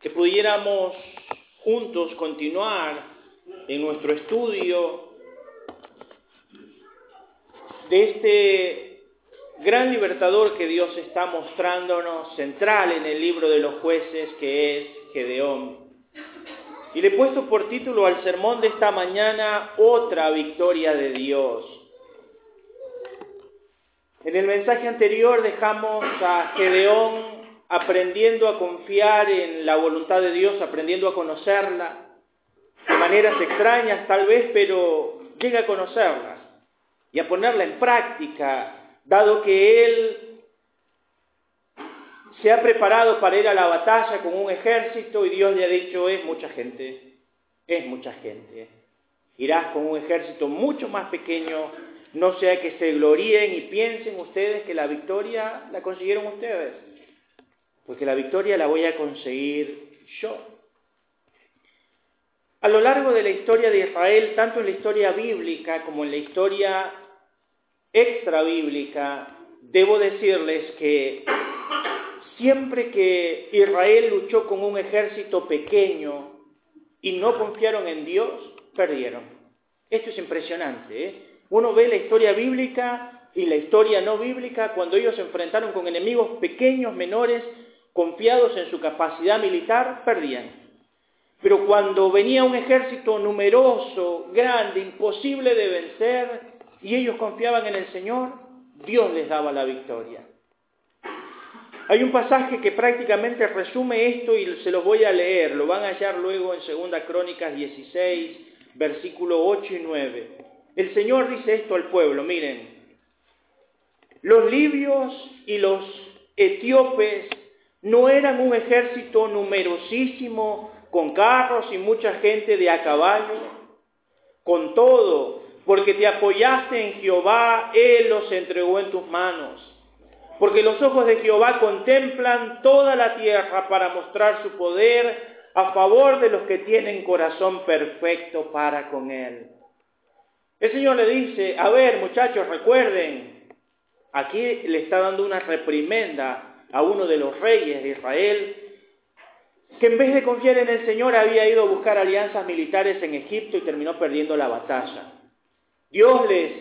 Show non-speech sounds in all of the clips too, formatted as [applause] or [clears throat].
que pudiéramos juntos continuar en nuestro estudio de este gran libertador que Dios está mostrándonos central en el libro de los jueces que es Gedeón. Y le he puesto por título al sermón de esta mañana otra victoria de Dios. En el mensaje anterior dejamos a Gedeón aprendiendo a confiar en la voluntad de Dios, aprendiendo a conocerla, de maneras extrañas tal vez, pero llega a conocerlas y a ponerla en práctica, dado que Él se ha preparado para ir a la batalla con un ejército y Dios le ha dicho, es mucha gente, es mucha gente. Irás con un ejército mucho más pequeño, no sea que se gloríen y piensen ustedes que la victoria la consiguieron ustedes porque la victoria la voy a conseguir yo. A lo largo de la historia de Israel, tanto en la historia bíblica como en la historia extra bíblica, debo decirles que siempre que Israel luchó con un ejército pequeño y no confiaron en Dios, perdieron. Esto es impresionante. ¿eh? Uno ve la historia bíblica y la historia no bíblica cuando ellos se enfrentaron con enemigos pequeños, menores, confiados en su capacidad militar, perdían. Pero cuando venía un ejército numeroso, grande, imposible de vencer, y ellos confiaban en el Señor, Dios les daba la victoria. Hay un pasaje que prácticamente resume esto y se lo voy a leer, lo van a hallar luego en 2 Crónicas 16, versículo 8 y 9. El Señor dice esto al pueblo, miren, los libios y los etíopes no eran un ejército numerosísimo, con carros y mucha gente de a caballo. Con todo, porque te apoyaste en Jehová, Él los entregó en tus manos. Porque los ojos de Jehová contemplan toda la tierra para mostrar su poder a favor de los que tienen corazón perfecto para con Él. El Señor le dice, a ver muchachos, recuerden, aquí le está dando una reprimenda a uno de los reyes de Israel, que en vez de confiar en el Señor había ido a buscar alianzas militares en Egipto y terminó perdiendo la batalla. Dios les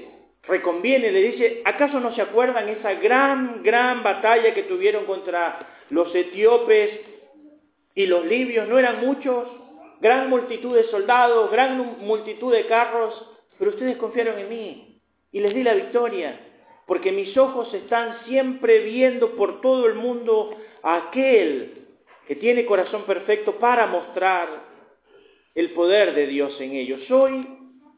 reconviene, le dice, ¿acaso no se acuerdan esa gran, gran batalla que tuvieron contra los etíopes y los libios? ¿No eran muchos? Gran multitud de soldados, gran multitud de carros, pero ustedes confiaron en mí y les di la victoria porque mis ojos están siempre viendo por todo el mundo a aquel que tiene corazón perfecto para mostrar el poder de Dios en ellos. Hoy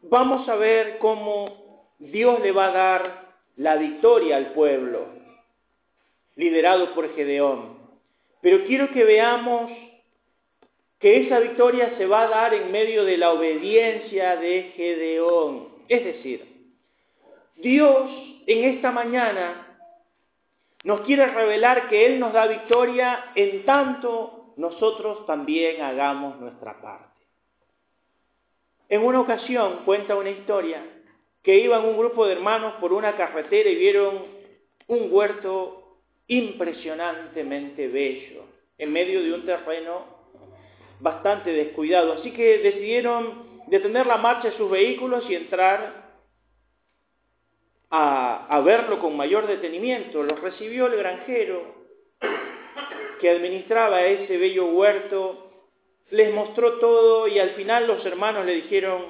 vamos a ver cómo Dios le va a dar la victoria al pueblo, liderado por Gedeón. Pero quiero que veamos que esa victoria se va a dar en medio de la obediencia de Gedeón. Es decir, Dios en esta mañana nos quiere revelar que Él nos da victoria en tanto nosotros también hagamos nuestra parte. En una ocasión cuenta una historia que iban un grupo de hermanos por una carretera y vieron un huerto impresionantemente bello en medio de un terreno bastante descuidado. Así que decidieron detener la marcha de sus vehículos y entrar a, verlo con mayor detenimiento. Los recibió el granjero que administraba ese bello huerto, les mostró todo y al final los hermanos le dijeron,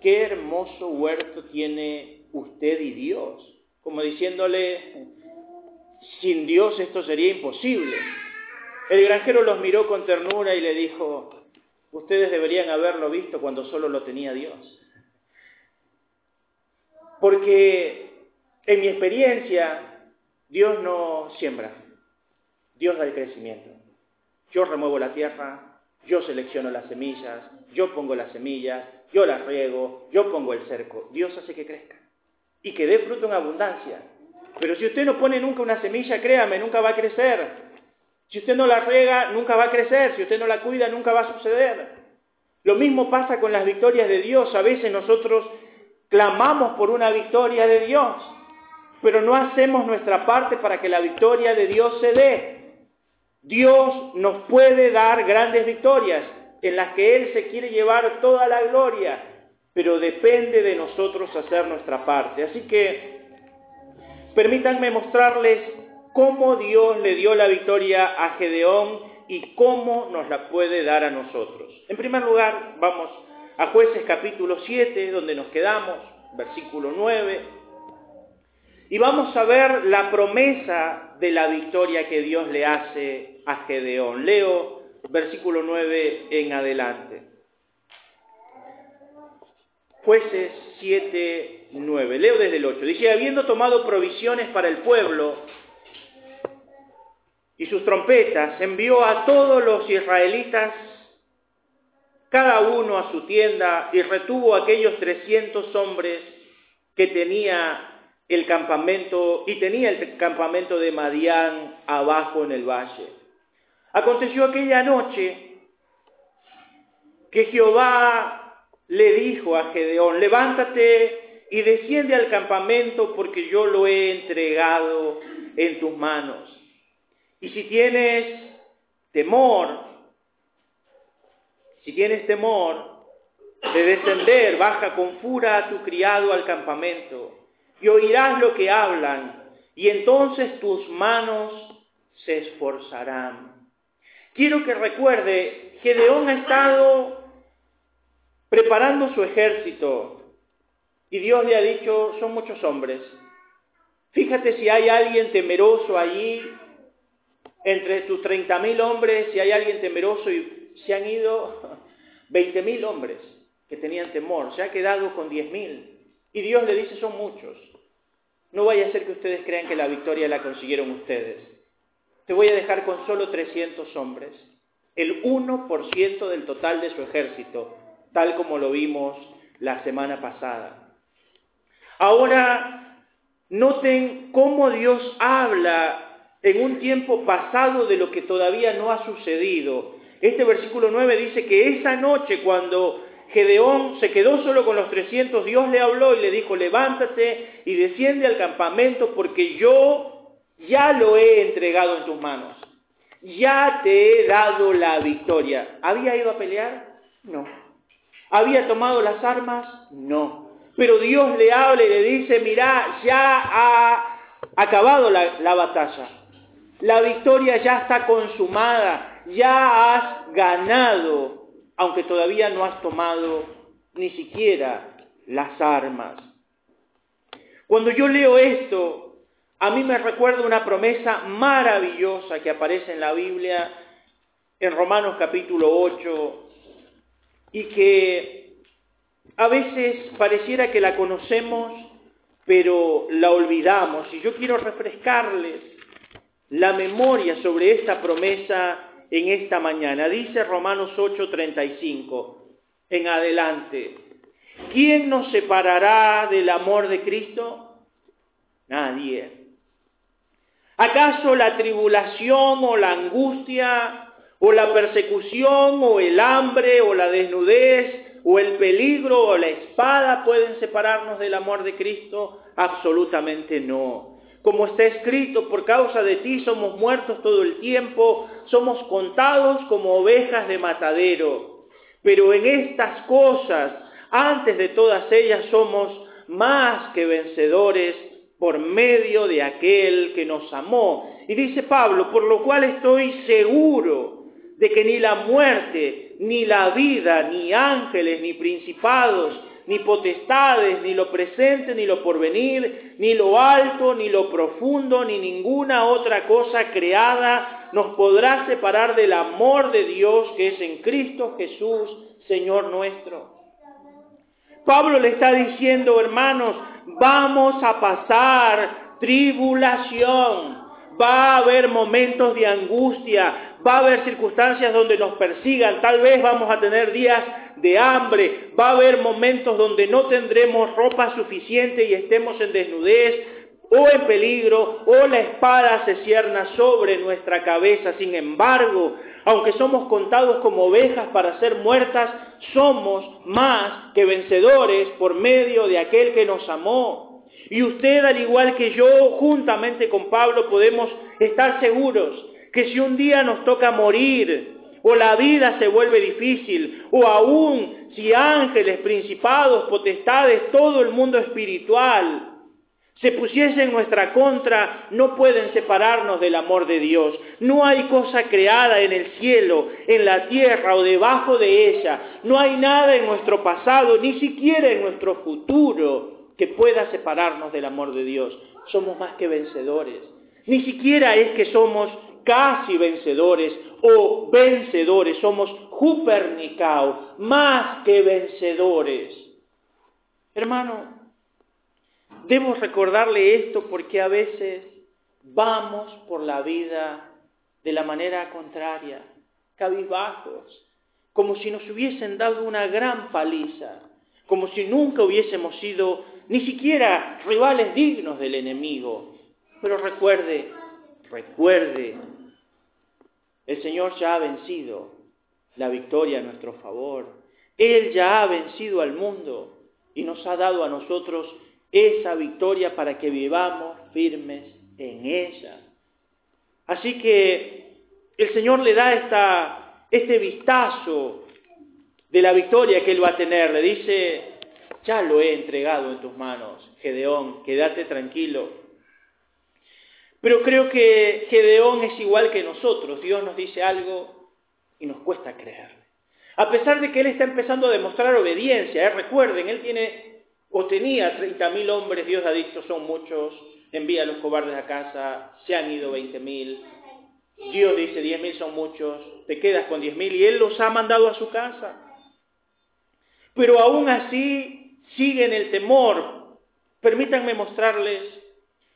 qué hermoso huerto tiene usted y Dios, como diciéndole, sin Dios esto sería imposible. El granjero los miró con ternura y le dijo, ustedes deberían haberlo visto cuando solo lo tenía Dios. Porque en mi experiencia, Dios no siembra, Dios da el crecimiento. Yo remuevo la tierra, yo selecciono las semillas, yo pongo las semillas, yo las riego, yo pongo el cerco. Dios hace que crezca y que dé fruto en abundancia. Pero si usted no pone nunca una semilla, créame, nunca va a crecer. Si usted no la riega, nunca va a crecer. Si usted no la cuida, nunca va a suceder. Lo mismo pasa con las victorias de Dios. A veces nosotros Clamamos por una victoria de Dios, pero no hacemos nuestra parte para que la victoria de Dios se dé. Dios nos puede dar grandes victorias en las que Él se quiere llevar toda la gloria, pero depende de nosotros hacer nuestra parte. Así que permítanme mostrarles cómo Dios le dio la victoria a Gedeón y cómo nos la puede dar a nosotros. En primer lugar, vamos a jueces capítulo 7, donde nos quedamos, versículo 9, y vamos a ver la promesa de la victoria que Dios le hace a Gedeón. Leo versículo 9 en adelante. Jueces 7, 9. Leo desde el 8. Dice, habiendo tomado provisiones para el pueblo y sus trompetas, envió a todos los israelitas, cada uno a su tienda, y retuvo a aquellos 300 hombres que tenía el campamento, y tenía el campamento de Madián abajo en el valle. Aconteció aquella noche que Jehová le dijo a Gedeón, levántate y desciende al campamento porque yo lo he entregado en tus manos. Y si tienes temor, si tienes temor de descender, baja con fura a tu criado al campamento y oirás lo que hablan, y entonces tus manos se esforzarán. Quiero que recuerde, Gedeón ha estado preparando su ejército y Dios le ha dicho, son muchos hombres. Fíjate si hay alguien temeroso allí, entre tus treinta mil hombres, si hay alguien temeroso y se han ido veinte mil hombres que tenían temor, se ha quedado con diez mil. Y Dios le dice, son muchos. No vaya a ser que ustedes crean que la victoria la consiguieron ustedes. Te voy a dejar con solo 300 hombres, el 1% del total de su ejército, tal como lo vimos la semana pasada. Ahora, noten cómo Dios habla en un tiempo pasado de lo que todavía no ha sucedido. Este versículo 9 dice que esa noche cuando Gedeón se quedó solo con los 300, Dios le habló y le dijo, levántate y desciende al campamento porque yo ya lo he entregado en tus manos. Ya te he dado la victoria. ¿Había ido a pelear? No. ¿Había tomado las armas? No. Pero Dios le habla y le dice, mira, ya ha acabado la, la batalla. La victoria ya está consumada. Ya has ganado aunque todavía no has tomado ni siquiera las armas. Cuando yo leo esto, a mí me recuerda una promesa maravillosa que aparece en la Biblia, en Romanos capítulo 8, y que a veces pareciera que la conocemos, pero la olvidamos. Y yo quiero refrescarles la memoria sobre esta promesa en esta mañana. Dice Romanos 8:35 en adelante. ¿Quién nos separará del amor de Cristo? Nadie. ¿Acaso la tribulación o la angustia o la persecución o el hambre o la desnudez o el peligro o la espada pueden separarnos del amor de Cristo? Absolutamente no como está escrito, por causa de ti somos muertos todo el tiempo, somos contados como ovejas de matadero. Pero en estas cosas, antes de todas ellas, somos más que vencedores por medio de aquel que nos amó. Y dice Pablo, por lo cual estoy seguro de que ni la muerte, ni la vida, ni ángeles, ni principados, ni potestades, ni lo presente, ni lo porvenir, ni lo alto, ni lo profundo, ni ninguna otra cosa creada nos podrá separar del amor de Dios que es en Cristo Jesús, Señor nuestro. Pablo le está diciendo, hermanos, vamos a pasar tribulación, va a haber momentos de angustia, va a haber circunstancias donde nos persigan, tal vez vamos a tener días de hambre, va a haber momentos donde no tendremos ropa suficiente y estemos en desnudez o en peligro, o la espada se cierna sobre nuestra cabeza. Sin embargo, aunque somos contados como ovejas para ser muertas, somos más que vencedores por medio de aquel que nos amó. Y usted, al igual que yo, juntamente con Pablo, podemos estar seguros que si un día nos toca morir, o la vida se vuelve difícil, o aún si ángeles, principados, potestades, todo el mundo espiritual se pusiese en nuestra contra, no pueden separarnos del amor de Dios. No hay cosa creada en el cielo, en la tierra o debajo de ella. No hay nada en nuestro pasado, ni siquiera en nuestro futuro, que pueda separarnos del amor de Dios. Somos más que vencedores. Ni siquiera es que somos casi vencedores o vencedores, somos jupernicao, más que vencedores. Hermano, debo recordarle esto porque a veces vamos por la vida de la manera contraria, cabizbajos, como si nos hubiesen dado una gran paliza, como si nunca hubiésemos sido ni siquiera rivales dignos del enemigo. Pero recuerde, recuerde, el Señor ya ha vencido la victoria a nuestro favor. Él ya ha vencido al mundo y nos ha dado a nosotros esa victoria para que vivamos firmes en ella. Así que el Señor le da esta, este vistazo de la victoria que Él va a tener. Le dice, ya lo he entregado en tus manos, Gedeón, quédate tranquilo. Pero creo que Gedeón es igual que nosotros. Dios nos dice algo y nos cuesta creerle. A pesar de que él está empezando a demostrar obediencia, ¿eh? recuerden, él tiene o tenía 30.000 hombres, Dios ha dicho son muchos, envía a los cobardes a casa, se han ido 20.000. Dios dice 10.000 son muchos, te quedas con 10.000 y él los ha mandado a su casa. Pero aún así sigue en el temor. Permítanme mostrarles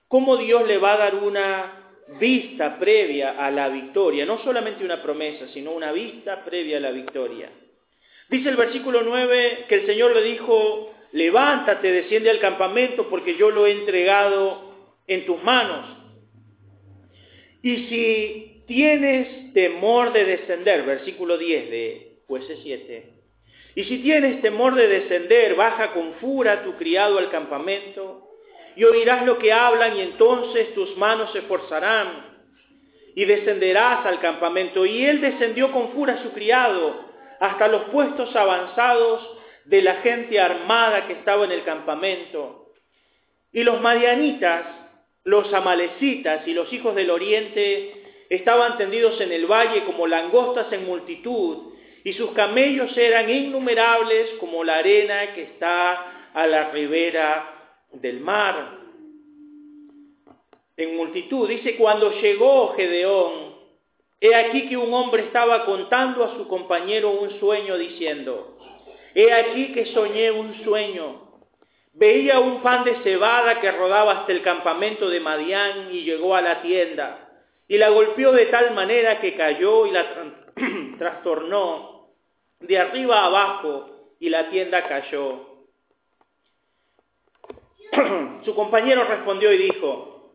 cómo Dios le va a dar una vista previa a la victoria, no solamente una promesa, sino una vista previa a la victoria. Dice el versículo 9 que el Señor le dijo, levántate, desciende al campamento porque yo lo he entregado en tus manos. Y si tienes temor de descender, versículo 10 de jueces 7, y si tienes temor de descender, baja con fura tu criado al campamento y oirás lo que hablan y entonces tus manos se forzarán y descenderás al campamento. Y él descendió con fura su criado hasta los puestos avanzados de la gente armada que estaba en el campamento. Y los madianitas, los amalecitas y los hijos del oriente estaban tendidos en el valle como langostas en multitud, y sus camellos eran innumerables como la arena que está a la ribera del mar, en multitud. Dice, cuando llegó Gedeón, he aquí que un hombre estaba contando a su compañero un sueño diciendo, he aquí que soñé un sueño. Veía un pan de cebada que rodaba hasta el campamento de Madián y llegó a la tienda y la golpeó de tal manera que cayó y la [clears throat] trastornó de arriba a abajo y la tienda cayó. [clears throat] Su compañero respondió y dijo,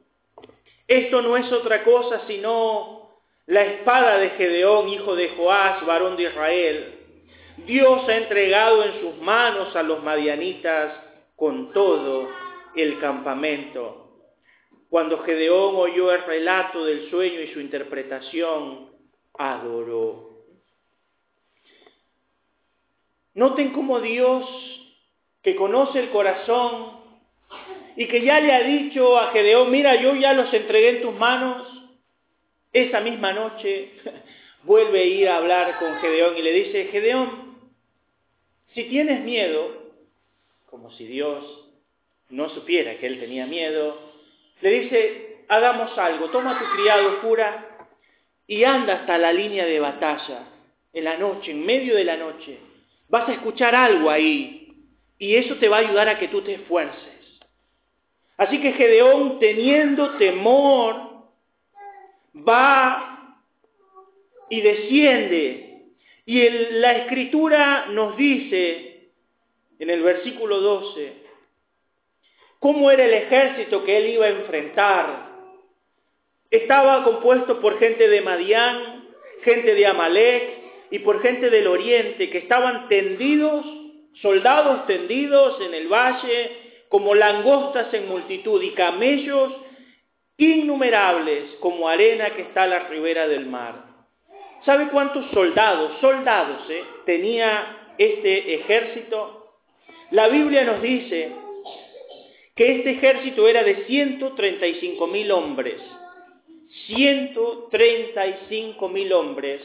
esto no es otra cosa sino la espada de Gedeón, hijo de Joás, varón de Israel. Dios ha entregado en sus manos a los madianitas con todo el campamento. Cuando Gedeón oyó el relato del sueño y su interpretación, adoró. Noten cómo Dios, que conoce el corazón, y que ya le ha dicho a Gedeón, mira, yo ya los entregué en tus manos, esa misma noche [laughs] vuelve a ir a hablar con Gedeón y le dice, Gedeón, si tienes miedo, como si Dios no supiera que él tenía miedo, le dice, hagamos algo, toma tu criado cura y anda hasta la línea de batalla, en la noche, en medio de la noche. Vas a escuchar algo ahí y eso te va a ayudar a que tú te esfuerces. Así que Gedeón, teniendo temor, va y desciende. Y la escritura nos dice, en el versículo 12, cómo era el ejército que él iba a enfrentar. Estaba compuesto por gente de Madián, gente de Amalek y por gente del oriente que estaban tendidos, soldados tendidos en el valle, como langostas en multitud y camellos innumerables como arena que está a la ribera del mar. ¿Sabe cuántos soldados, soldados, eh, tenía este ejército? La Biblia nos dice que este ejército era de 135 mil hombres. 135 mil hombres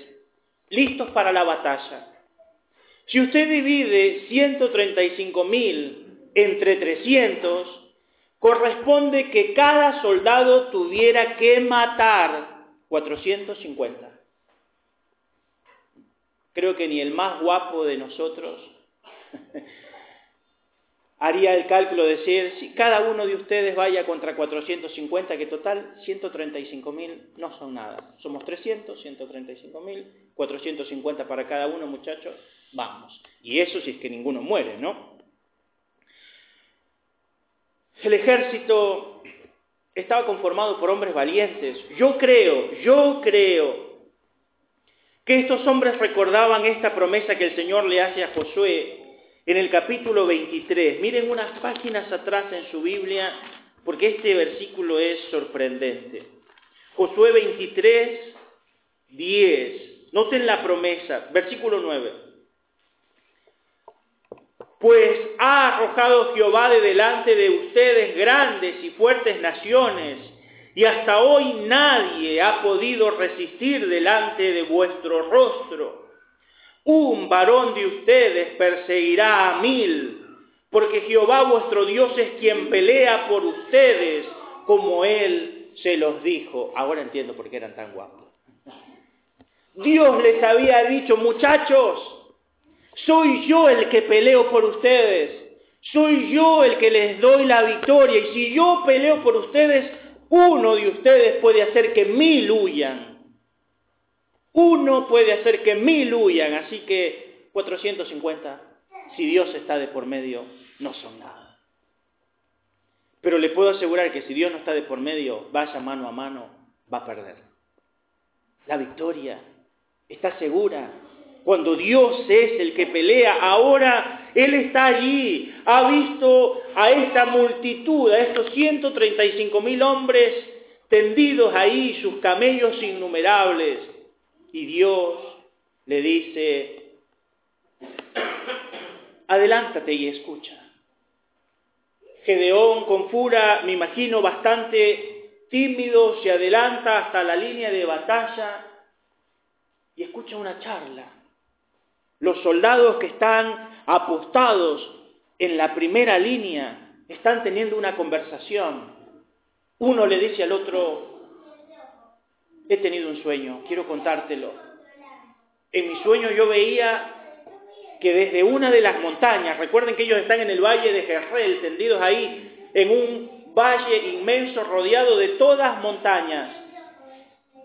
listos para la batalla. Si usted divide 135 mil entre 300, corresponde que cada soldado tuviera que matar 450. Creo que ni el más guapo de nosotros [laughs] haría el cálculo de decir, si cada uno de ustedes vaya contra 450, que total 135 mil no son nada. Somos 300, 135 mil, 450 para cada uno, muchachos, vamos. Y eso si es que ninguno muere, ¿no? El ejército estaba conformado por hombres valientes. Yo creo, yo creo que estos hombres recordaban esta promesa que el Señor le hace a Josué en el capítulo 23. Miren unas páginas atrás en su Biblia, porque este versículo es sorprendente. Josué 23, 10. Noten la promesa, versículo 9. Pues ha arrojado Jehová de delante de ustedes grandes y fuertes naciones, y hasta hoy nadie ha podido resistir delante de vuestro rostro un varón de ustedes perseguirá a mil, porque Jehová vuestro Dios es quien pelea por ustedes, como Él se los dijo. Ahora entiendo por qué eran tan guapos. Dios les había dicho, muchachos, soy yo el que peleo por ustedes, soy yo el que les doy la victoria, y si yo peleo por ustedes, uno de ustedes puede hacer que mil huyan. Uno puede hacer que mil huyan, así que 450, si Dios está de por medio, no son nada. Pero le puedo asegurar que si Dios no está de por medio, vaya mano a mano, va a perder. La victoria está segura. Cuando Dios es el que pelea, ahora Él está allí, ha visto a esta multitud, a estos 135 mil hombres tendidos ahí, sus camellos innumerables, y Dios le dice, adelántate y escucha. Gedeón con fura, me imagino, bastante tímido, se adelanta hasta la línea de batalla y escucha una charla. Los soldados que están apostados en la primera línea están teniendo una conversación. Uno le dice al otro, he tenido un sueño, quiero contártelo. En mi sueño yo veía que desde una de las montañas, recuerden que ellos están en el valle de Jezreel, tendidos ahí en un valle inmenso rodeado de todas montañas,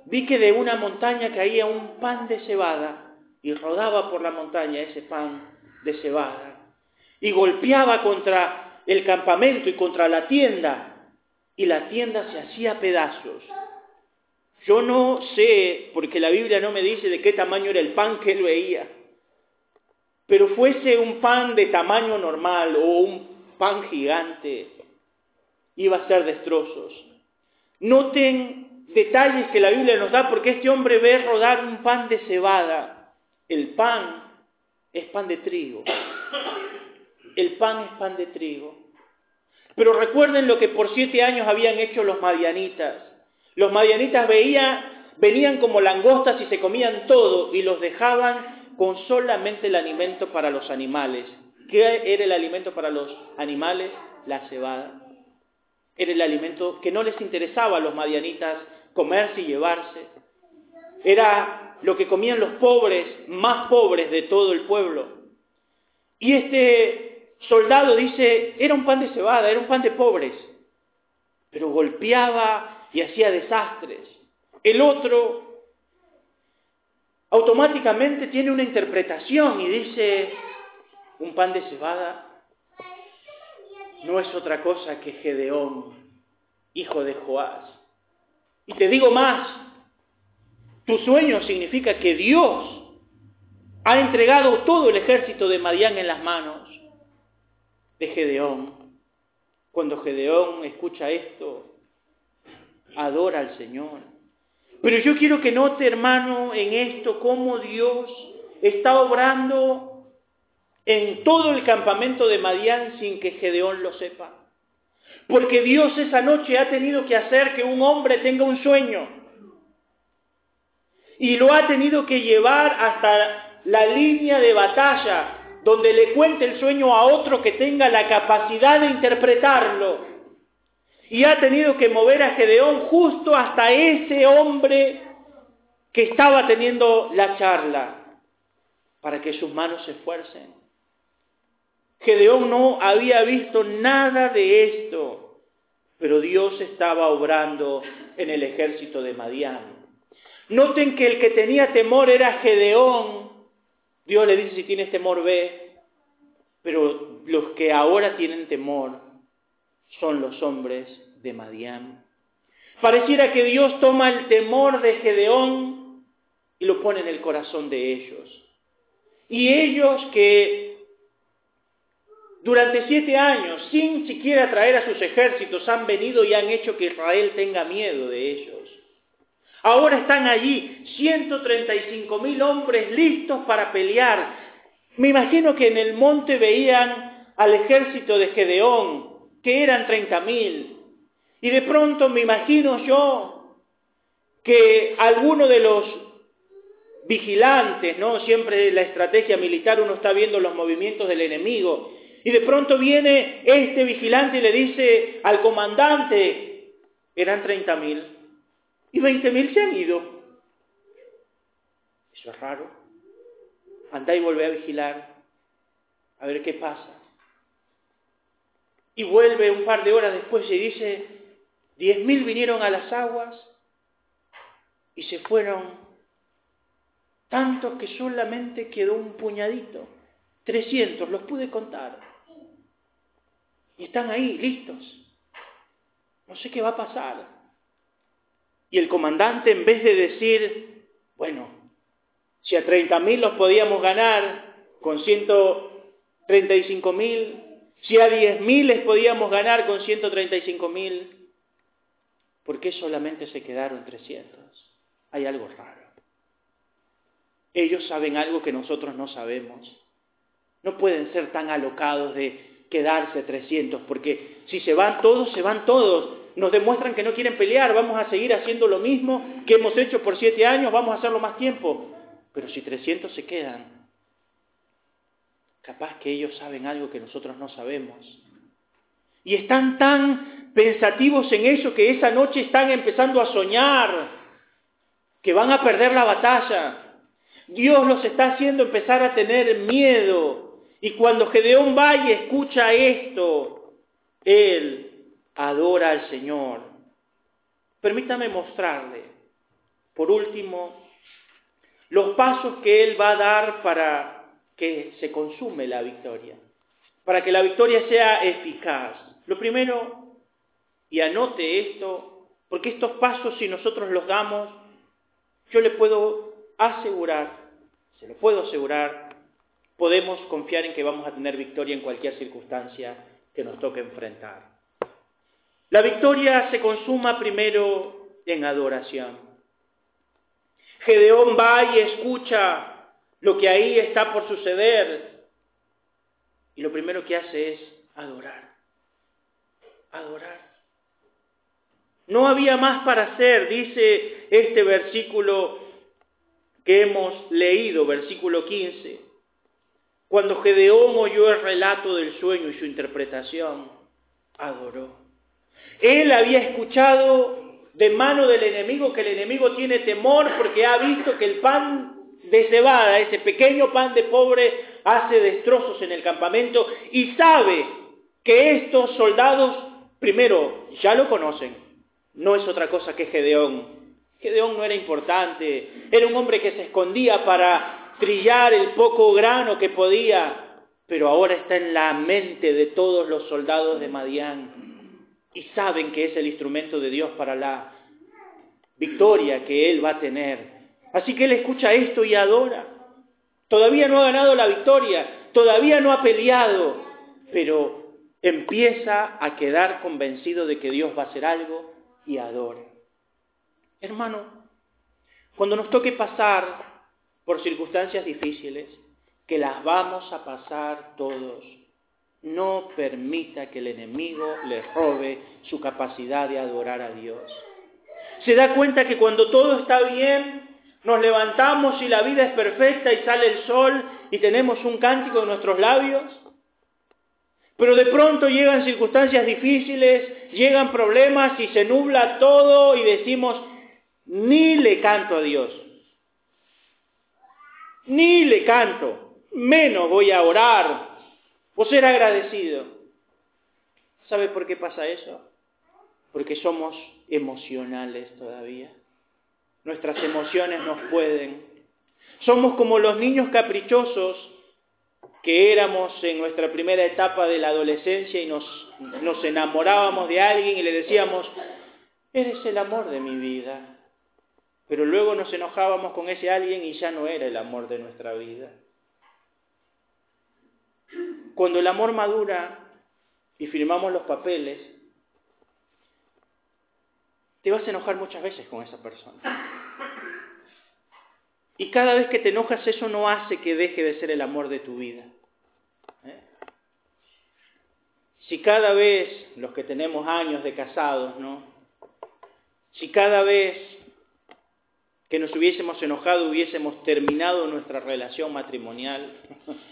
vi que de una montaña caía un pan de cebada y rodaba por la montaña ese pan de cebada y golpeaba contra el campamento y contra la tienda y la tienda se hacía pedazos yo no sé, porque la Biblia no me dice de qué tamaño era el pan que él veía, pero fuese un pan de tamaño normal o un pan gigante, iba a ser destrozos. Noten detalles que la Biblia nos da porque este hombre ve rodar un pan de cebada. El pan es pan de trigo. El pan es pan de trigo. Pero recuerden lo que por siete años habían hecho los madianitas. Los madianitas venían como langostas y se comían todo y los dejaban con solamente el alimento para los animales. ¿Qué era el alimento para los animales? La cebada. Era el alimento que no les interesaba a los madianitas comerse y llevarse. Era lo que comían los pobres, más pobres de todo el pueblo. Y este soldado dice, era un pan de cebada, era un pan de pobres, pero golpeaba y hacía desastres. El otro automáticamente tiene una interpretación y dice, un pan de cebada no es otra cosa que Gedeón, hijo de Joás. Y te digo más, tu sueño significa que Dios ha entregado todo el ejército de Madián en las manos de Gedeón. Cuando Gedeón escucha esto, adora al Señor. Pero yo quiero que note, hermano, en esto cómo Dios está obrando en todo el campamento de Madián sin que Gedeón lo sepa. Porque Dios esa noche ha tenido que hacer que un hombre tenga un sueño. Y lo ha tenido que llevar hasta la línea de batalla, donde le cuente el sueño a otro que tenga la capacidad de interpretarlo. Y ha tenido que mover a Gedeón justo hasta ese hombre que estaba teniendo la charla, para que sus manos se esfuercen. Gedeón no había visto nada de esto, pero Dios estaba obrando en el ejército de Madián. Noten que el que tenía temor era Gedeón. Dios le dice, si tienes temor, ve. Pero los que ahora tienen temor son los hombres de Madián. Pareciera que Dios toma el temor de Gedeón y lo pone en el corazón de ellos. Y ellos que durante siete años, sin siquiera traer a sus ejércitos, han venido y han hecho que Israel tenga miedo de ellos. Ahora están allí 135 mil hombres listos para pelear. Me imagino que en el monte veían al ejército de Gedeón, que eran 30 mil. Y de pronto me imagino yo que alguno de los vigilantes, ¿no? Siempre la estrategia militar uno está viendo los movimientos del enemigo y de pronto viene este vigilante y le dice al comandante, eran 30 mil y 20 mil se han ido. Eso es raro. Anda y vuelve a vigilar, a ver qué pasa. Y vuelve un par de horas después y dice, diez mil vinieron a las aguas y se fueron tantos que solamente quedó un puñadito. 300, los pude contar. Y están ahí, listos. No sé qué va a pasar. Y el comandante, en vez de decir, bueno, si a 30.000 los podíamos ganar con 135.000, si a 10.000 les podíamos ganar con 135.000, ¿por qué solamente se quedaron 300? Hay algo raro. Ellos saben algo que nosotros no sabemos. No pueden ser tan alocados de quedarse 300, porque si se van todos, se van todos. Nos demuestran que no quieren pelear, vamos a seguir haciendo lo mismo que hemos hecho por siete años, vamos a hacerlo más tiempo. Pero si 300 se quedan, capaz que ellos saben algo que nosotros no sabemos. Y están tan pensativos en eso que esa noche están empezando a soñar que van a perder la batalla. Dios los está haciendo empezar a tener miedo y cuando Gedeón va y escucha esto, él adora al Señor. Permítame mostrarle, por último, los pasos que él va a dar para que se consume la victoria, para que la victoria sea eficaz. Lo primero, y anote esto, porque estos pasos si nosotros los damos, yo le puedo asegurar, se lo puedo asegurar, podemos confiar en que vamos a tener victoria en cualquier circunstancia que nos toque enfrentar. La victoria se consuma primero en adoración. Gedeón va y escucha lo que ahí está por suceder y lo primero que hace es adorar. Adorar. No había más para hacer, dice este versículo que hemos leído, versículo 15. Cuando Gedeón oyó el relato del sueño y su interpretación, adoró. Él había escuchado de mano del enemigo que el enemigo tiene temor porque ha visto que el pan de cebada, ese pequeño pan de pobre, hace destrozos en el campamento y sabe que estos soldados, primero, ya lo conocen, no es otra cosa que Gedeón. Gedeón no era importante, era un hombre que se escondía para trillar el poco grano que podía, pero ahora está en la mente de todos los soldados de Madián y saben que es el instrumento de Dios para la victoria que él va a tener. Así que él escucha esto y adora. Todavía no ha ganado la victoria, todavía no ha peleado, pero empieza a quedar convencido de que Dios va a hacer algo y adora. Hermano, cuando nos toque pasar por circunstancias difíciles, que las vamos a pasar todos, no permita que el enemigo le robe su capacidad de adorar a Dios. Se da cuenta que cuando todo está bien, nos levantamos y la vida es perfecta y sale el sol y tenemos un cántico en nuestros labios. Pero de pronto llegan circunstancias difíciles, llegan problemas y se nubla todo y decimos, ni le canto a Dios, ni le canto, menos voy a orar o ser agradecido. ¿Sabe por qué pasa eso? Porque somos emocionales todavía. Nuestras emociones nos pueden. Somos como los niños caprichosos que éramos en nuestra primera etapa de la adolescencia y nos, nos enamorábamos de alguien y le decíamos, eres el amor de mi vida. Pero luego nos enojábamos con ese alguien y ya no era el amor de nuestra vida. Cuando el amor madura y firmamos los papeles, te vas a enojar muchas veces con esa persona. Y cada vez que te enojas eso no hace que deje de ser el amor de tu vida. ¿eh? Si cada vez, los que tenemos años de casados, ¿no? Si cada vez que nos hubiésemos enojado hubiésemos terminado nuestra relación matrimonial, [laughs]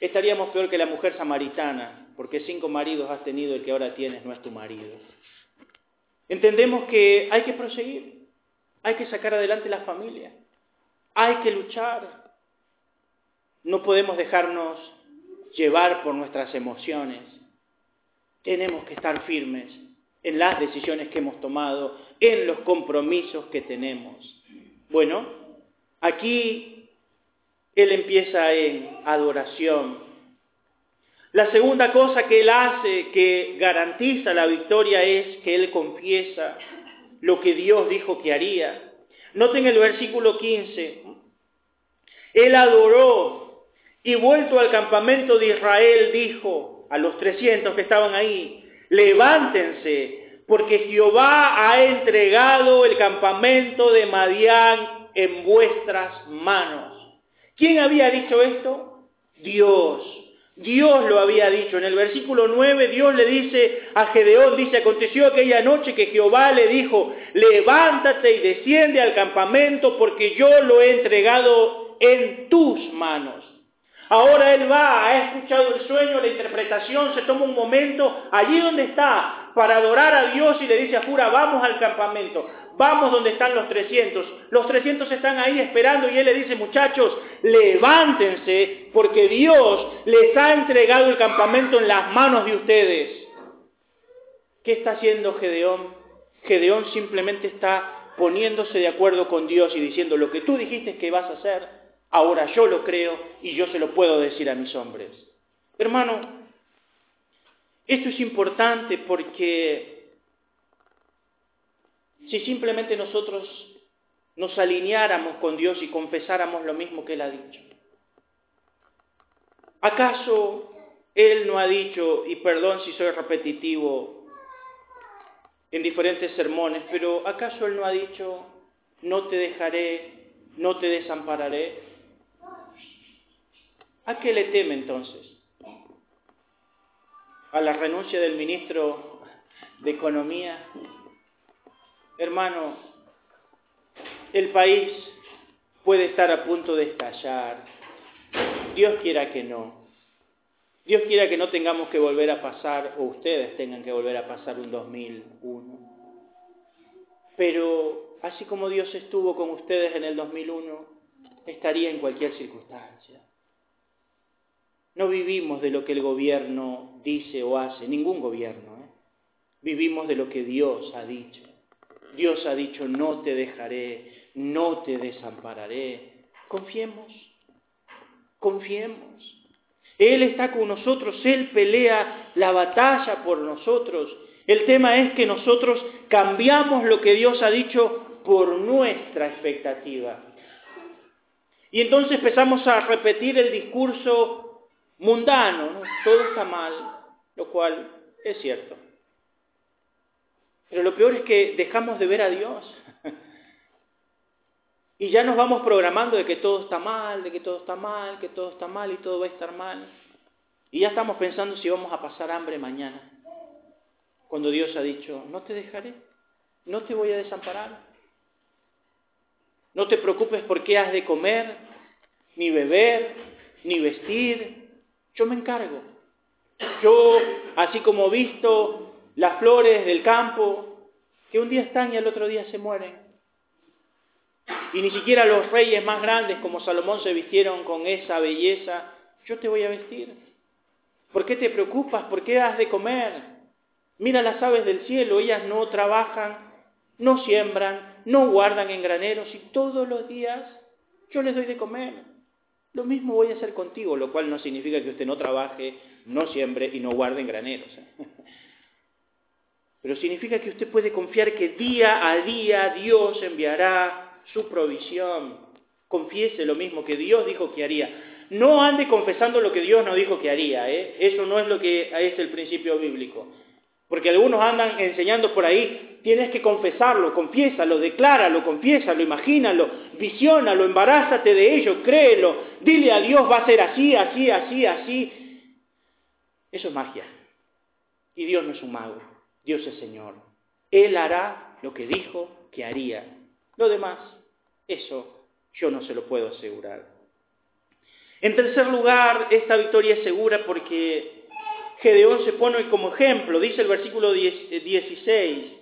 estaríamos peor que la mujer samaritana, porque cinco maridos has tenido, el que ahora tienes no es tu marido. Entendemos que hay que proseguir, hay que sacar adelante la familia. Hay que luchar. No podemos dejarnos llevar por nuestras emociones. Tenemos que estar firmes en las decisiones que hemos tomado, en los compromisos que tenemos. Bueno, aquí él empieza en adoración. La segunda cosa que él hace que garantiza la victoria es que él confiesa lo que Dios dijo que haría. Noten el versículo 15. Él adoró y vuelto al campamento de Israel dijo a los 300 que estaban ahí, levántense, porque Jehová ha entregado el campamento de Madián en vuestras manos. ¿Quién había dicho esto? Dios. Dios lo había dicho. En el versículo 9 Dios le dice a Gedeón, dice, aconteció aquella noche que Jehová le dijo, levántate y desciende al campamento porque yo lo he entregado en tus manos. Ahora él va, ha escuchado el sueño, la interpretación, se toma un momento allí donde está para adorar a Dios y le dice a Jura, vamos al campamento, vamos donde están los 300. Los 300 están ahí esperando y él le dice, muchachos, levántense porque Dios les ha entregado el campamento en las manos de ustedes. ¿Qué está haciendo Gedeón? Gedeón simplemente está poniéndose de acuerdo con Dios y diciendo, lo que tú dijiste que vas a hacer, Ahora yo lo creo y yo se lo puedo decir a mis hombres. Hermano, esto es importante porque si simplemente nosotros nos alineáramos con Dios y confesáramos lo mismo que Él ha dicho, ¿acaso Él no ha dicho, y perdón si soy repetitivo en diferentes sermones, pero ¿acaso Él no ha dicho, no te dejaré, no te desampararé? ¿A qué le teme entonces? ¿A la renuncia del ministro de Economía? Hermano, el país puede estar a punto de estallar. Dios quiera que no. Dios quiera que no tengamos que volver a pasar, o ustedes tengan que volver a pasar un 2001. Pero así como Dios estuvo con ustedes en el 2001, estaría en cualquier circunstancia. No vivimos de lo que el gobierno dice o hace, ningún gobierno. ¿eh? Vivimos de lo que Dios ha dicho. Dios ha dicho, no te dejaré, no te desampararé. Confiemos, confiemos. Él está con nosotros, Él pelea la batalla por nosotros. El tema es que nosotros cambiamos lo que Dios ha dicho por nuestra expectativa. Y entonces empezamos a repetir el discurso mundano, todo está mal, lo cual es cierto. Pero lo peor es que dejamos de ver a Dios. Y ya nos vamos programando de que todo está mal, de que todo está mal, que todo está mal y todo va a estar mal. Y ya estamos pensando si vamos a pasar hambre mañana. Cuando Dios ha dicho, no te dejaré, no te voy a desamparar. No te preocupes por qué has de comer, ni beber, ni vestir. Yo me encargo. Yo, así como visto las flores del campo, que un día están y al otro día se mueren. Y ni siquiera los reyes más grandes como Salomón se vistieron con esa belleza. Yo te voy a vestir. ¿Por qué te preocupas? ¿Por qué has de comer? Mira las aves del cielo, ellas no trabajan, no siembran, no guardan en graneros y todos los días yo les doy de comer. Lo mismo voy a hacer contigo, lo cual no significa que usted no trabaje, no siembre y no guarde en graneros. [laughs] Pero significa que usted puede confiar que día a día Dios enviará su provisión. Confiese lo mismo que Dios dijo que haría. No ande confesando lo que Dios no dijo que haría. ¿eh? Eso no es lo que es el principio bíblico. Porque algunos andan enseñando por ahí, tienes que confesarlo, confiésalo, decláralo, confiésalo, imagínalo, visiónalo, embarázate de ello, créelo, dile a Dios va a ser así, así, así, así. Eso es magia. Y Dios no es un mago, Dios es Señor. Él hará lo que dijo que haría. Lo demás, eso yo no se lo puedo asegurar. En tercer lugar, esta victoria es segura porque Gedeón se pone como ejemplo, dice el versículo 16, eh,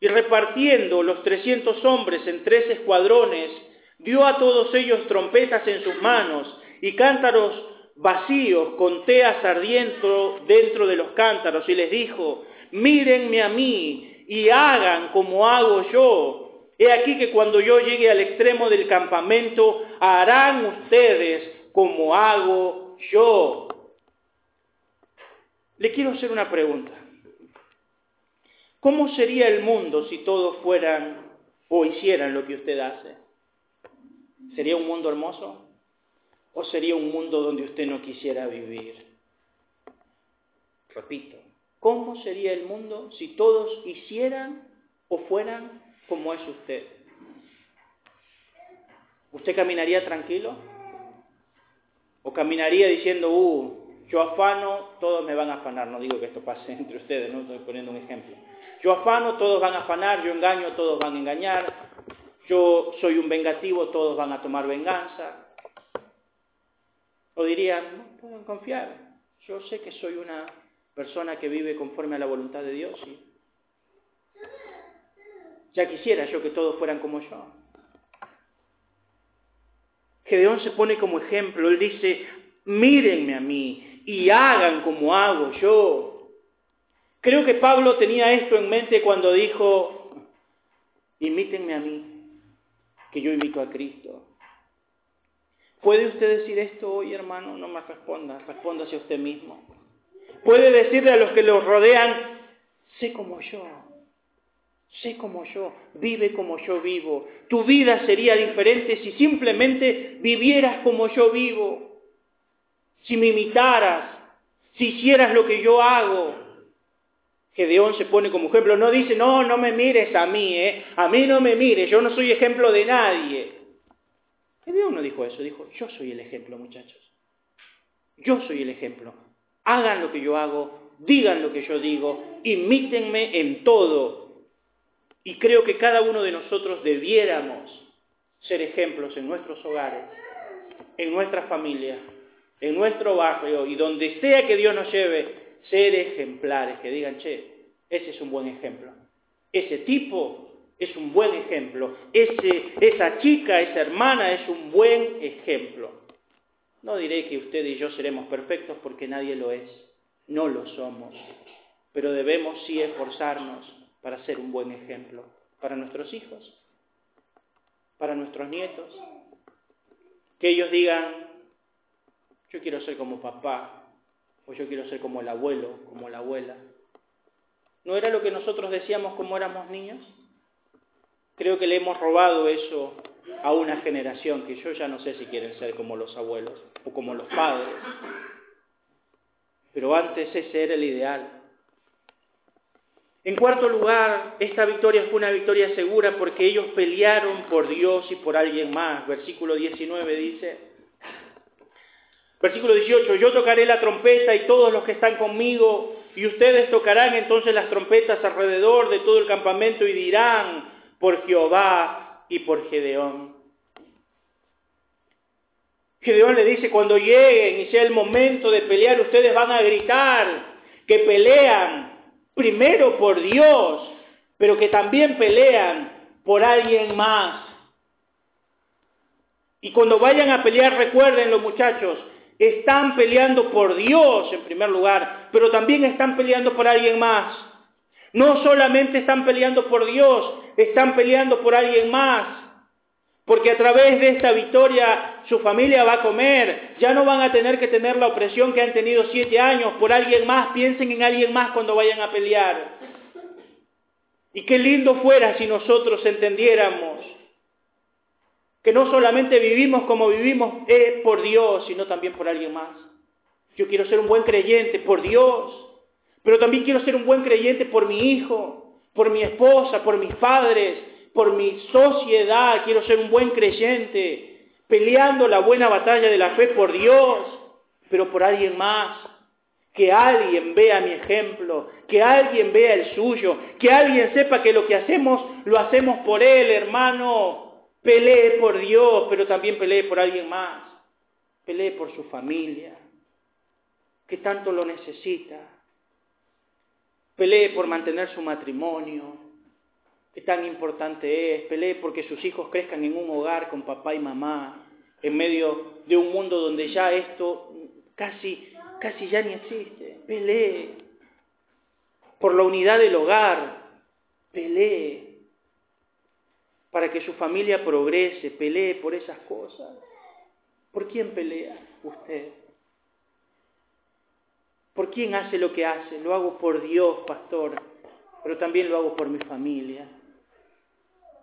y repartiendo los 300 hombres en tres escuadrones, dio a todos ellos trompetas en sus manos y cántaros vacíos con teas ardiendo dentro de los cántaros y les dijo, mírenme a mí y hagan como hago yo. He aquí que cuando yo llegue al extremo del campamento harán ustedes como hago yo. Le quiero hacer una pregunta. ¿Cómo sería el mundo si todos fueran o hicieran lo que usted hace? ¿Sería un mundo hermoso? ¿O sería un mundo donde usted no quisiera vivir? Repito, ¿cómo sería el mundo si todos hicieran o fueran como es usted? ¿Usted caminaría tranquilo? ¿O caminaría diciendo, uh, yo afano, todos me van a afanar. No digo que esto pase [laughs] entre ustedes, no estoy poniendo un ejemplo. Yo afano, todos van a afanar. Yo engaño, todos van a engañar. Yo soy un vengativo, todos van a tomar venganza. O dirían, no pueden confiar. Yo sé que soy una persona que vive conforme a la voluntad de Dios. Y ya quisiera yo que todos fueran como yo. Gedeón se pone como ejemplo. Él dice, mírenme a mí, y hagan como hago yo. Creo que Pablo tenía esto en mente cuando dijo, imítenme a mí, que yo imito a Cristo. ¿Puede usted decir esto hoy, hermano? No me responda, responda hacia usted mismo. Puede decirle a los que lo rodean, sé como yo, sé como yo, vive como yo vivo. Tu vida sería diferente si simplemente vivieras como yo vivo si me imitaras, si hicieras lo que yo hago. Gedeón se pone como ejemplo, no dice, no, no me mires a mí, ¿eh? a mí no me mires, yo no soy ejemplo de nadie. Gedeón no dijo eso, dijo, yo soy el ejemplo, muchachos. Yo soy el ejemplo. Hagan lo que yo hago, digan lo que yo digo, imítenme en todo. Y creo que cada uno de nosotros debiéramos ser ejemplos en nuestros hogares, en nuestras familias, en nuestro barrio y donde sea que Dios nos lleve, ser ejemplares, que digan, che, ese es un buen ejemplo. Ese tipo es un buen ejemplo. Esa chica, esa hermana es un buen ejemplo. No diré que usted y yo seremos perfectos porque nadie lo es. No lo somos. Pero debemos sí esforzarnos para ser un buen ejemplo para nuestros hijos, para nuestros nietos. Que ellos digan, yo quiero ser como papá, o yo quiero ser como el abuelo, como la abuela. ¿No era lo que nosotros decíamos como éramos niños? Creo que le hemos robado eso a una generación que yo ya no sé si quieren ser como los abuelos o como los padres. Pero antes ese era el ideal. En cuarto lugar, esta victoria fue una victoria segura porque ellos pelearon por Dios y por alguien más. Versículo 19 dice, versículo 18, yo tocaré la trompeta y todos los que están conmigo, y ustedes tocarán entonces las trompetas alrededor de todo el campamento y dirán, por Jehová y por Gedeón. Gedeón le dice, cuando lleguen y sea el momento de pelear, ustedes van a gritar que pelean primero por Dios, pero que también pelean por alguien más. Y cuando vayan a pelear, recuerden los muchachos, están peleando por Dios en primer lugar, pero también están peleando por alguien más. No solamente están peleando por Dios, están peleando por alguien más. Porque a través de esta victoria su familia va a comer. Ya no van a tener que tener la opresión que han tenido siete años por alguien más. Piensen en alguien más cuando vayan a pelear. Y qué lindo fuera si nosotros entendiéramos que no solamente vivimos como vivimos es por Dios, sino también por alguien más. Yo quiero ser un buen creyente por Dios, pero también quiero ser un buen creyente por mi hijo, por mi esposa, por mis padres, por mi sociedad, quiero ser un buen creyente, peleando la buena batalla de la fe por Dios, pero por alguien más. Que alguien vea mi ejemplo, que alguien vea el suyo, que alguien sepa que lo que hacemos lo hacemos por Él, hermano. Pelee por Dios, pero también pelee por alguien más. Pelee por su familia, que tanto lo necesita. Pelee por mantener su matrimonio, qué tan importante es, pelee porque sus hijos crezcan en un hogar con papá y mamá, en medio de un mundo donde ya esto casi, casi ya ni existe. Pelee por la unidad del hogar, pelee para que su familia progrese, pelee por esas cosas. ¿Por quién pelea usted? ¿Por quién hace lo que hace? Lo hago por Dios, pastor, pero también lo hago por mi familia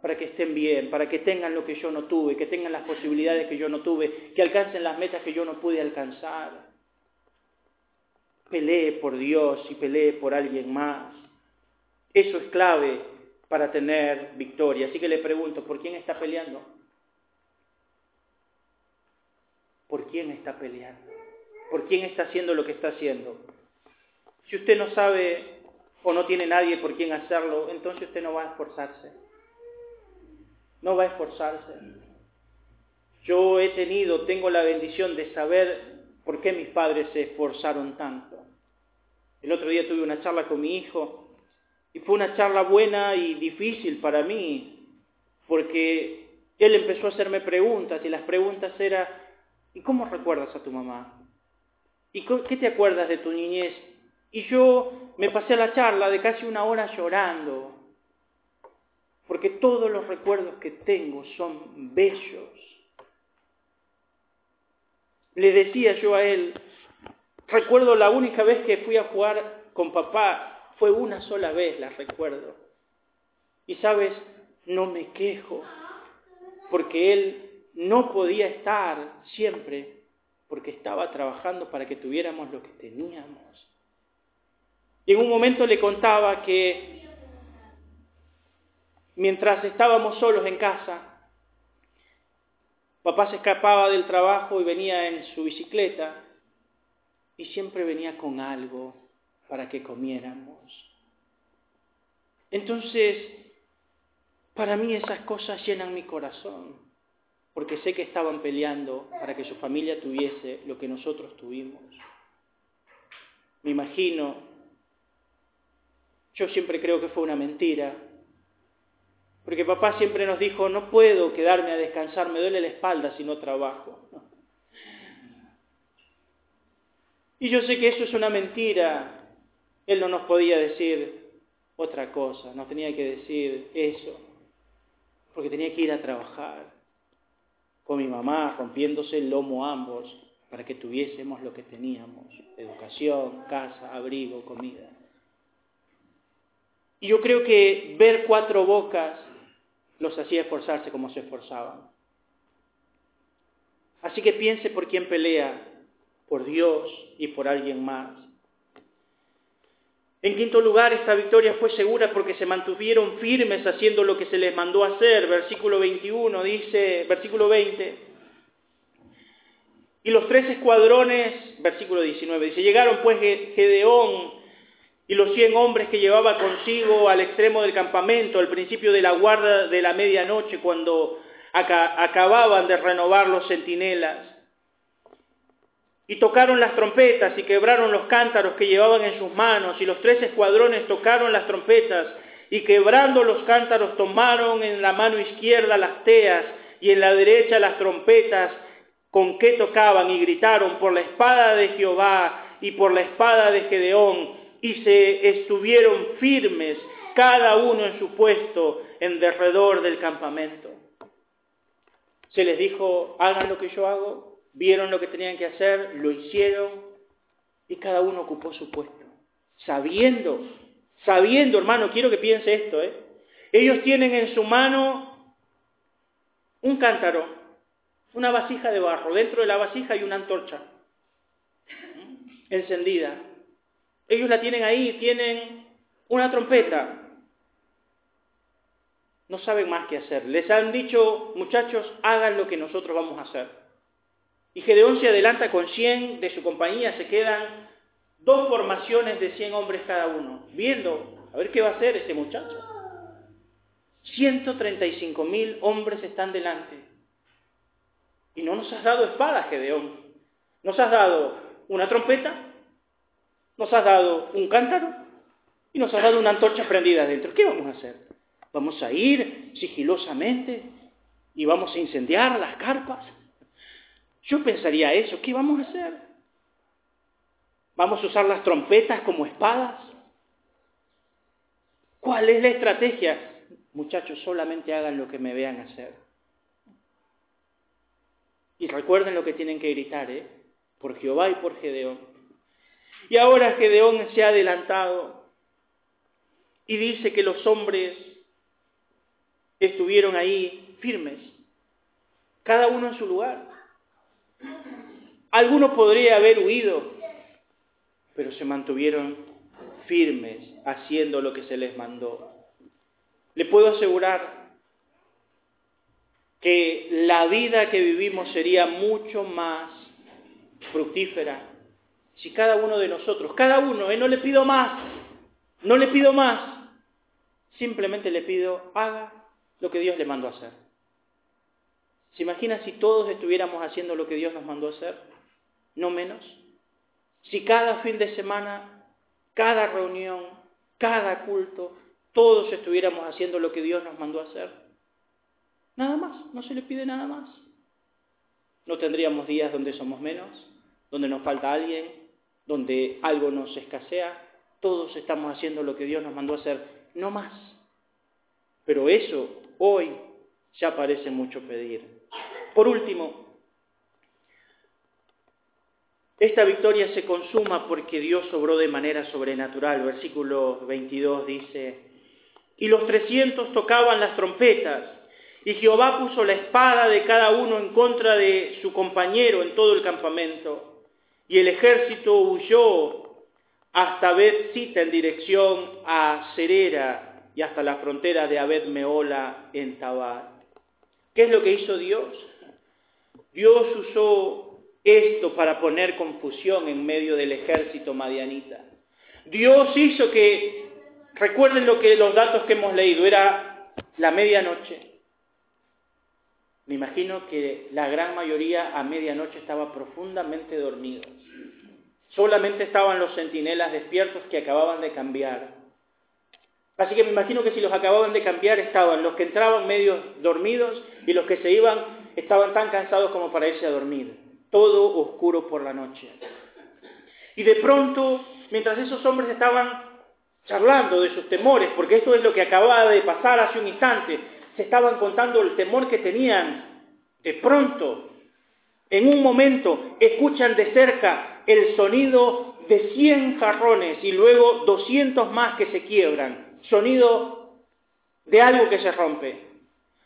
para que estén bien, para que tengan lo que yo no tuve, que tengan las posibilidades que yo no tuve, que alcancen las metas que yo no pude alcanzar. Pelee por Dios y pelee por alguien más. Eso es clave para tener victoria. Así que le pregunto, ¿por quién está peleando? ¿Por quién está peleando? ¿Por quién está haciendo lo que está haciendo? Si usted no sabe o no tiene nadie por quien hacerlo, entonces usted no va a esforzarse no va a esforzarse. Yo he tenido, tengo la bendición de saber por qué mis padres se esforzaron tanto. El otro día tuve una charla con mi hijo y fue una charla buena y difícil para mí, porque él empezó a hacerme preguntas y las preguntas eran, ¿y cómo recuerdas a tu mamá? ¿Y qué te acuerdas de tu niñez? Y yo me pasé a la charla de casi una hora llorando, porque todos los recuerdos que tengo son bellos. Le decía yo a él, recuerdo la única vez que fui a jugar con papá, fue una sola vez, la recuerdo. Y sabes, no me quejo, porque él no podía estar siempre, porque estaba trabajando para que tuviéramos lo que teníamos. Y en un momento le contaba que mientras estábamos solos en casa, papá se escapaba del trabajo y venía en su bicicleta y siempre venía con algo para que comiéramos. Entonces, para mí esas cosas llenan mi corazón, porque sé que estaban peleando para que su familia tuviese lo que nosotros tuvimos. Me imagino, yo siempre creo que fue una mentira, porque papá siempre nos dijo, no puedo quedarme a descansar, me duele la espalda si no trabajo. Y yo sé que eso es una mentira. Él no nos podía decir otra cosa, nos tenía que decir eso, porque tenía que ir a trabajar con mi mamá, rompiéndose el lomo ambos, para que tuviésemos lo que teníamos, educación, casa, abrigo, comida. Y yo creo que ver cuatro bocas los hacía esforzarse como se esforzaban. Así que piense por quién pelea, por Dios y por alguien más. En quinto lugar, esta victoria fue segura porque se mantuvieron firmes haciendo lo que se les mandó hacer. Versículo 21 dice, versículo 20. Y los tres escuadrones, versículo 19, dice, llegaron pues Gedeón y los cien hombres que llevaba consigo al extremo del campamento, al principio de la guarda de la medianoche, cuando acababan de renovar los centinelas. Y tocaron las trompetas y quebraron los cántaros que llevaban en sus manos, y los tres escuadrones tocaron las trompetas, y quebrando los cántaros tomaron en la mano izquierda las teas y en la derecha las trompetas con que tocaban, y gritaron por la espada de Jehová y por la espada de Gedeón, y se estuvieron firmes, cada uno en su puesto, en derredor del campamento. Se les dijo, hagan lo que yo hago, vieron lo que tenían que hacer, lo hicieron y cada uno ocupó su puesto. Sabiendo, sabiendo, hermano, quiero que piense esto, ¿eh? Ellos tienen en su mano un cántaro, una vasija de barro. Dentro de la vasija hay una antorcha encendida. Ellos la tienen ahí, tienen una trompeta, no saben más qué hacer. Les han dicho, muchachos, hagan lo que nosotros vamos a hacer. Y Gedeón se adelanta con 100 de su compañía, se quedan dos formaciones de 100 hombres cada uno, viendo a ver qué va a hacer este muchacho. 135 mil hombres están delante. Y no nos has dado espada, Gedeón. Nos has dado una trompeta, nos has dado un cántaro y nos has dado una antorcha prendida adentro. ¿Qué vamos a hacer? Vamos a ir sigilosamente y vamos a incendiar las carpas. Yo pensaría eso, ¿qué vamos a hacer? ¿Vamos a usar las trompetas como espadas? ¿Cuál es la estrategia? Muchachos, solamente hagan lo que me vean hacer. Y recuerden lo que tienen que gritar, ¿eh? Por Jehová y por Gedeón. Y ahora Gedeón se ha adelantado y dice que los hombres estuvieron ahí firmes, cada uno en su lugar. Algunos podría haber huido, pero se mantuvieron firmes haciendo lo que se les mandó. Le puedo asegurar que la vida que vivimos sería mucho más fructífera si cada uno de nosotros, cada uno, ¿eh? no le pido más, no le pido más, simplemente le pido, haga lo que Dios le mandó a hacer. ¿Se imagina si todos estuviéramos haciendo lo que Dios nos mandó a hacer? No menos. Si cada fin de semana, cada reunión, cada culto, todos estuviéramos haciendo lo que Dios nos mandó hacer. Nada más, no se le pide nada más. No tendríamos días donde somos menos, donde nos falta alguien, donde algo nos escasea. Todos estamos haciendo lo que Dios nos mandó a hacer, no más. Pero eso hoy ya parece mucho pedir. Por último, esta victoria se consuma porque Dios obró de manera sobrenatural. Versículo 22 dice, y los trescientos tocaban las trompetas, y Jehová puso la espada de cada uno en contra de su compañero en todo el campamento, y el ejército huyó hasta Bet-Sita en dirección a Cerera, y hasta la frontera de Abed Meola en Tabar. ¿Qué es lo que hizo Dios? Dios usó esto para poner confusión en medio del ejército madianita. Dios hizo que, recuerden lo que los datos que hemos leído, era la medianoche. Me imagino que la gran mayoría a medianoche estaba profundamente dormidos. Solamente estaban los centinelas despiertos que acababan de cambiar. Así que me imagino que si los acababan de cambiar estaban los que entraban medio dormidos y los que se iban estaban tan cansados como para irse a dormir. Todo oscuro por la noche. Y de pronto, mientras esos hombres estaban charlando de sus temores, porque esto es lo que acababa de pasar hace un instante, se estaban contando el temor que tenían, de pronto, en un momento, escuchan de cerca el sonido de 100 jarrones y luego 200 más que se quiebran sonido de algo que se rompe.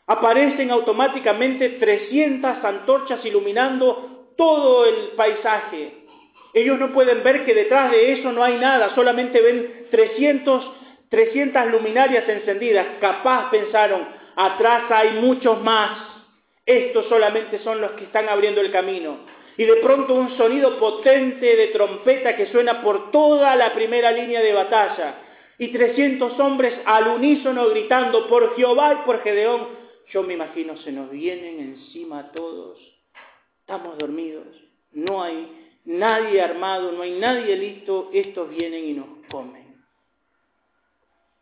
Aparecen automáticamente 300 antorchas iluminando todo el paisaje. Ellos no pueden ver que detrás de eso no hay nada, solamente ven 300, 300 luminarias encendidas. Capaz pensaron, atrás hay muchos más. Estos solamente son los que están abriendo el camino. Y de pronto un sonido potente de trompeta que suena por toda la primera línea de batalla. Y 300 hombres al unísono gritando por Jehová y por Gedeón. Yo me imagino, se nos vienen encima todos. Estamos dormidos. No hay nadie armado, no hay nadie listo. Estos vienen y nos comen.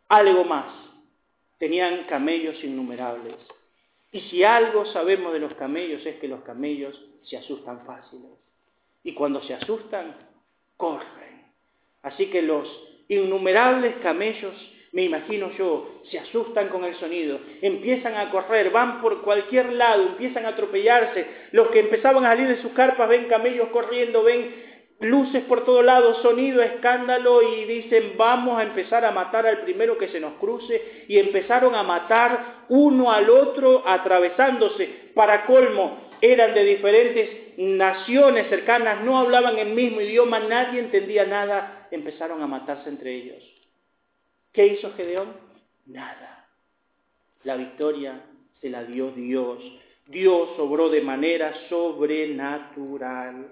Algo más. Tenían camellos innumerables. Y si algo sabemos de los camellos es que los camellos se asustan fáciles. Y cuando se asustan, corren. Así que los innumerables camellos, me imagino yo, se asustan con el sonido, empiezan a correr, van por cualquier lado, empiezan a atropellarse. Los que empezaban a salir de sus carpas ven camellos corriendo, ven luces por todos lados, sonido, escándalo y dicen vamos a empezar a matar al primero que se nos cruce y empezaron a matar uno al otro atravesándose. Para colmo, eran de diferentes naciones cercanas, no hablaban el mismo idioma, nadie entendía nada, empezaron a matarse entre ellos. ¿Qué hizo Gedeón? Nada. La victoria se la dio Dios. Dios obró de manera sobrenatural.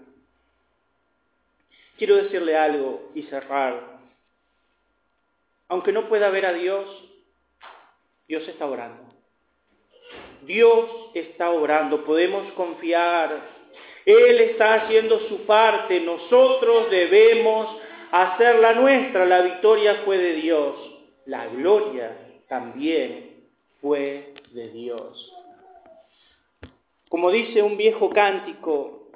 Quiero decirle algo y cerrar. Aunque no pueda ver a Dios, Dios está orando. Dios está obrando, podemos confiar. Él está haciendo su parte, nosotros debemos hacer la nuestra. La victoria fue de Dios, la gloria también fue de Dios. Como dice un viejo cántico,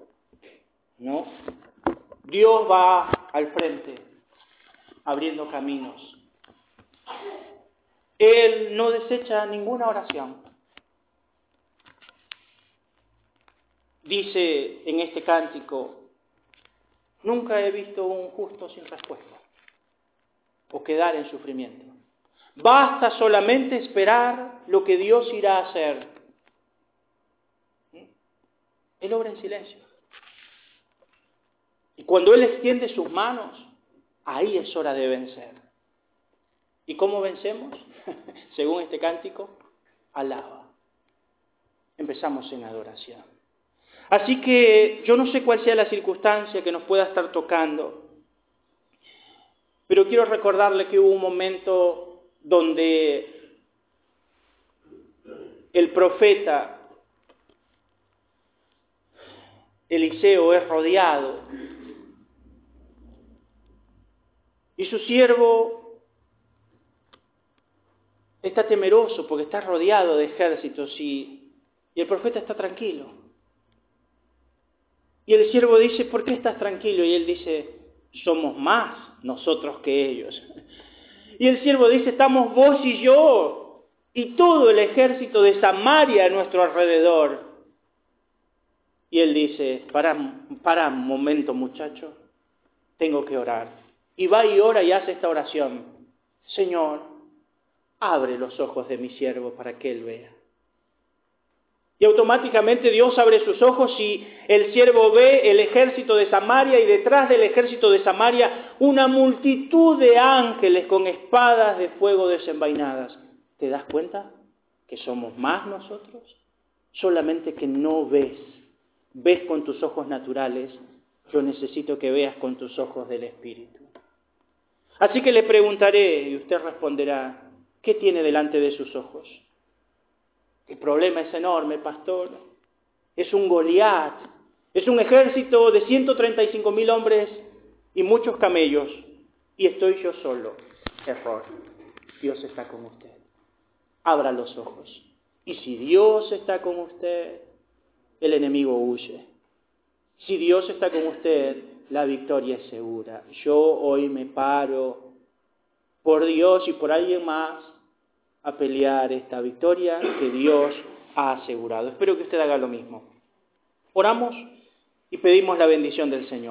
¿no? Dios va al frente, abriendo caminos. Él no desecha ninguna oración. Dice en este cántico, nunca he visto un justo sin respuesta o quedar en sufrimiento. Basta solamente esperar lo que Dios irá a hacer. Él obra en silencio. Y cuando Él extiende sus manos, ahí es hora de vencer. ¿Y cómo vencemos? [laughs] Según este cántico, alaba. Empezamos en adoración. Así que yo no sé cuál sea la circunstancia que nos pueda estar tocando, pero quiero recordarle que hubo un momento donde el profeta Eliseo es rodeado y su siervo está temeroso porque está rodeado de ejércitos y, el profeta está tranquilo. Y el siervo dice, ¿por qué estás tranquilo? Y él dice, somos más nosotros que ellos. Y el siervo dice, estamos vos y yo y todo el ejército de Samaria a nuestro alrededor. Y él dice, para, para un momento muchacho, tengo que orar. Y va y ora y hace esta oración. Señor, abre los ojos de mi siervo para que él vea. Y automáticamente Dios abre sus ojos y el siervo ve el ejército de Samaria y detrás del ejército de Samaria una multitud de ángeles con espadas de fuego desenvainadas. ¿Te das cuenta que somos más nosotros? Solamente que no ves. Ves con tus ojos naturales. Yo necesito que veas con tus ojos del Espíritu. Así que le preguntaré y usted responderá, ¿qué tiene delante de sus ojos? El problema es enorme, pastor. Es un Goliat. Es un ejército de 135 mil hombres y muchos camellos. Y estoy yo solo. Error. Dios está con usted. Abra los ojos. Y si Dios está con usted, el enemigo huye. Si Dios está con usted, la victoria es segura. Yo hoy me paro por Dios y por alguien más a pelear esta victoria que Dios ha asegurado. Espero que usted haga lo mismo. Oramos y pedimos la bendición del Señor.